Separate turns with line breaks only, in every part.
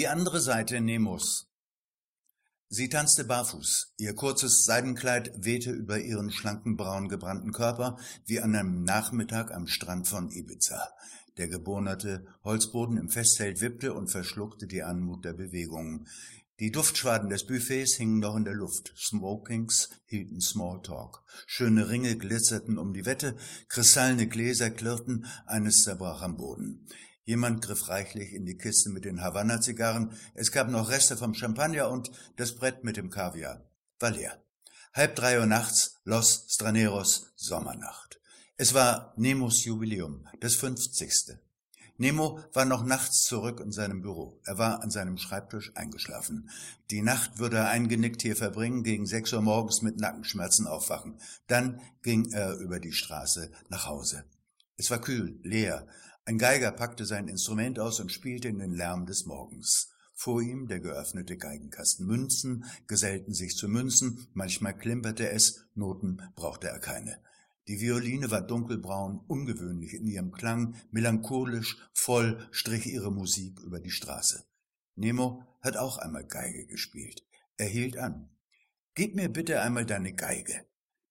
Die andere Seite Nemos. Sie tanzte barfuß. Ihr kurzes Seidenkleid wehte über ihren schlanken, braun gebrannten Körper wie an einem Nachmittag am Strand von Ibiza. Der gebohnerte Holzboden im Festzelt wippte und verschluckte die Anmut der Bewegungen. Die Duftschwaden des Buffets hingen noch in der Luft. Smokings hielten Smalltalk. Schöne Ringe glitzerten um die Wette, kristallene Gläser klirrten, eines zerbrach am Boden. Jemand griff reichlich in die Kiste mit den Havanna-Zigarren. Es gab noch Reste vom Champagner und das Brett mit dem Kaviar. War leer. Halb drei Uhr nachts, Los Straneros, Sommernacht. Es war Nemos Jubiläum, das fünfzigste. Nemo war noch nachts zurück in seinem Büro. Er war an seinem Schreibtisch eingeschlafen. Die Nacht würde er eingenickt hier verbringen, gegen sechs Uhr morgens mit Nackenschmerzen aufwachen. Dann ging er über die Straße nach Hause. Es war kühl, leer. Ein Geiger packte sein Instrument aus und spielte in den Lärm des Morgens. Vor ihm der geöffnete Geigenkasten. Münzen gesellten sich zu Münzen, manchmal klimperte es, Noten brauchte er keine. Die Violine war dunkelbraun, ungewöhnlich in ihrem Klang, melancholisch, voll strich ihre Musik über die Straße. Nemo hat auch einmal Geige gespielt. Er hielt an. Gib mir bitte einmal deine Geige.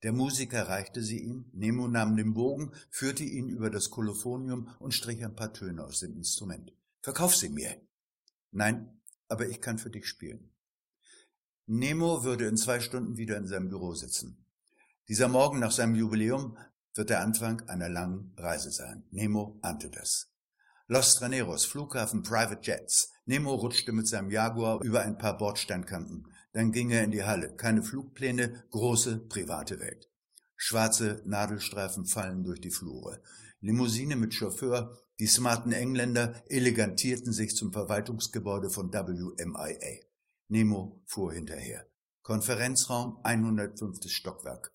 Der Musiker reichte sie ihm, Nemo nahm den Bogen, führte ihn über das Kolophonium und strich ein paar Töne aus dem Instrument. Verkauf sie mir. Nein, aber ich kann für dich spielen. Nemo würde in zwei Stunden wieder in seinem Büro sitzen. Dieser Morgen nach seinem Jubiläum wird der Anfang einer langen Reise sein. Nemo ahnte das. Los Traneros, Flughafen, Private Jets. Nemo rutschte mit seinem Jaguar über ein paar Bordsteinkanten. Dann ging er in die Halle. Keine Flugpläne, große private Welt. Schwarze Nadelstreifen fallen durch die Flure. Limousine mit Chauffeur, die smarten Engländer elegantierten sich zum Verwaltungsgebäude von WMIA. Nemo fuhr hinterher. Konferenzraum 105. Stockwerk.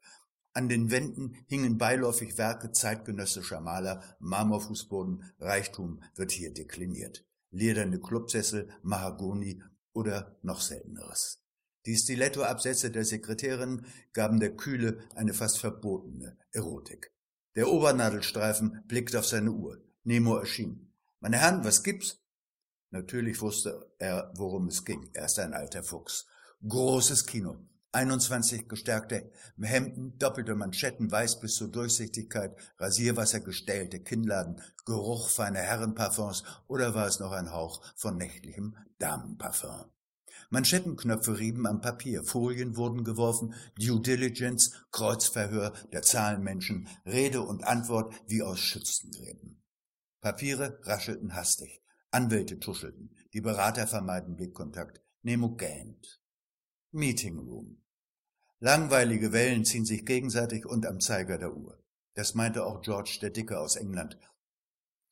An den Wänden hingen beiläufig Werke zeitgenössischer Maler, Marmorfußboden, Reichtum wird hier dekliniert. Lederne Clubsessel, Mahagoni oder noch selteneres. Die Stilettoabsätze der Sekretärin gaben der Kühle eine fast verbotene Erotik. Der Obernadelstreifen blickte auf seine Uhr. Nemo erschien. Meine Herren, was gibt's? Natürlich wusste er, worum es ging. Er ist ein alter Fuchs. Großes Kino. 21 gestärkte Hemden, doppelte Manschetten, weiß bis zur Durchsichtigkeit, Rasierwasser gestellte Kinnladen, Geruch feiner Herrenparfums oder war es noch ein Hauch von nächtlichem Damenparfum? Manschettenknöpfe rieben am Papier, Folien wurden geworfen, Due Diligence, Kreuzverhör der Zahlenmenschen, Rede und Antwort wie aus Schützengräben. Papiere raschelten hastig, Anwälte tuschelten, die Berater vermeiden Blickkontakt, Nemo gähnt. Meeting Room. Langweilige Wellen ziehen sich gegenseitig und am Zeiger der Uhr. Das meinte auch George der Dicke aus England,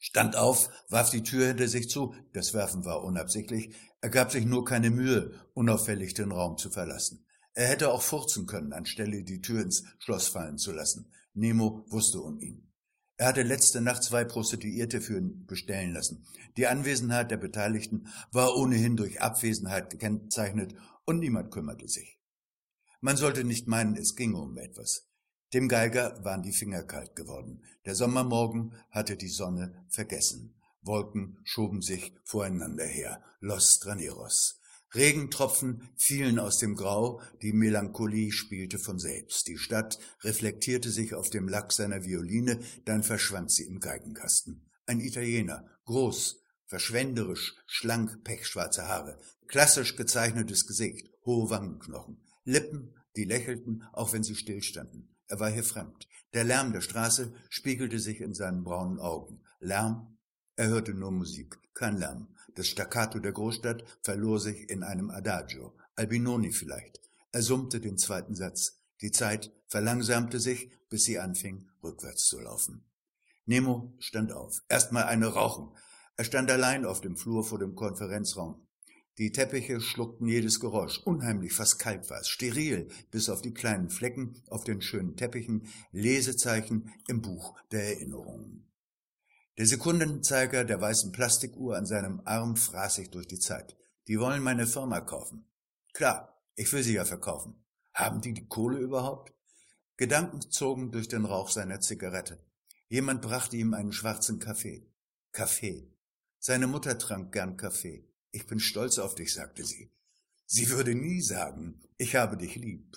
stand auf, warf die Tür hinter sich zu, das Werfen war unabsichtlich, er gab sich nur keine Mühe, unauffällig den Raum zu verlassen. Er hätte auch furzen können, anstelle die Tür ins Schloss fallen zu lassen. Nemo wusste um ihn. Er hatte letzte Nacht zwei Prostituierte für ihn bestellen lassen. Die Anwesenheit der Beteiligten war ohnehin durch Abwesenheit gekennzeichnet und niemand kümmerte sich. Man sollte nicht meinen, es ginge um etwas. Dem Geiger waren die Finger kalt geworden. Der Sommermorgen hatte die Sonne vergessen. Wolken schoben sich voreinander her. Los Traneros. Regentropfen fielen aus dem Grau, die Melancholie spielte von selbst. Die Stadt reflektierte sich auf dem Lack seiner Violine, dann verschwand sie im Geigenkasten. Ein Italiener, groß, verschwenderisch, schlank, pechschwarze Haare, klassisch gezeichnetes Gesicht, hohe Wangenknochen, Lippen, die lächelten, auch wenn sie stillstanden. Er war hier fremd. Der Lärm der Straße spiegelte sich in seinen braunen Augen. Lärm? Er hörte nur Musik, kein Lärm. Das Staccato der Großstadt verlor sich in einem Adagio. Albinoni vielleicht. Er summte den zweiten Satz. Die Zeit verlangsamte sich, bis sie anfing, rückwärts zu laufen. Nemo stand auf. Erstmal eine rauchen. Er stand allein auf dem Flur vor dem Konferenzraum. Die Teppiche schluckten jedes Geräusch, unheimlich, fast kalt war es, steril, bis auf die kleinen Flecken auf den schönen Teppichen, Lesezeichen im Buch der Erinnerungen. Der Sekundenzeiger der weißen Plastikuhr an seinem Arm fraß sich durch die Zeit. Die wollen meine Firma kaufen. Klar, ich will sie ja verkaufen. Haben die die Kohle überhaupt? Gedanken zogen durch den Rauch seiner Zigarette. Jemand brachte ihm einen schwarzen Kaffee. Kaffee. Seine Mutter trank gern Kaffee. Ich bin stolz auf dich, sagte sie. Sie würde nie sagen, ich habe dich lieb.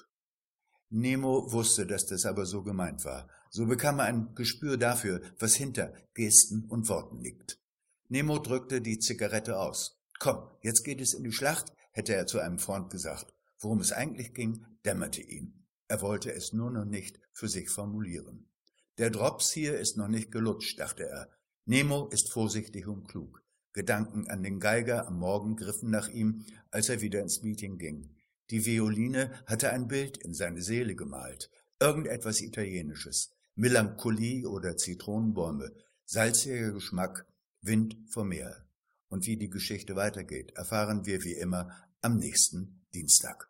Nemo wusste, dass das aber so gemeint war. So bekam er ein Gespür dafür, was hinter Gesten und Worten liegt. Nemo drückte die Zigarette aus. Komm, jetzt geht es in die Schlacht, hätte er zu einem Freund gesagt. Worum es eigentlich ging, dämmerte ihm. Er wollte es nur noch nicht für sich formulieren. Der Drops hier ist noch nicht gelutscht, dachte er. Nemo ist vorsichtig und klug. Gedanken an den Geiger am Morgen griffen nach ihm, als er wieder ins Meeting ging. Die Violine hatte ein Bild in seine Seele gemalt, irgendetwas Italienisches, Melancholie oder Zitronenbäume, salziger Geschmack, Wind vom Meer. Und wie die Geschichte weitergeht, erfahren wir wie immer am nächsten Dienstag.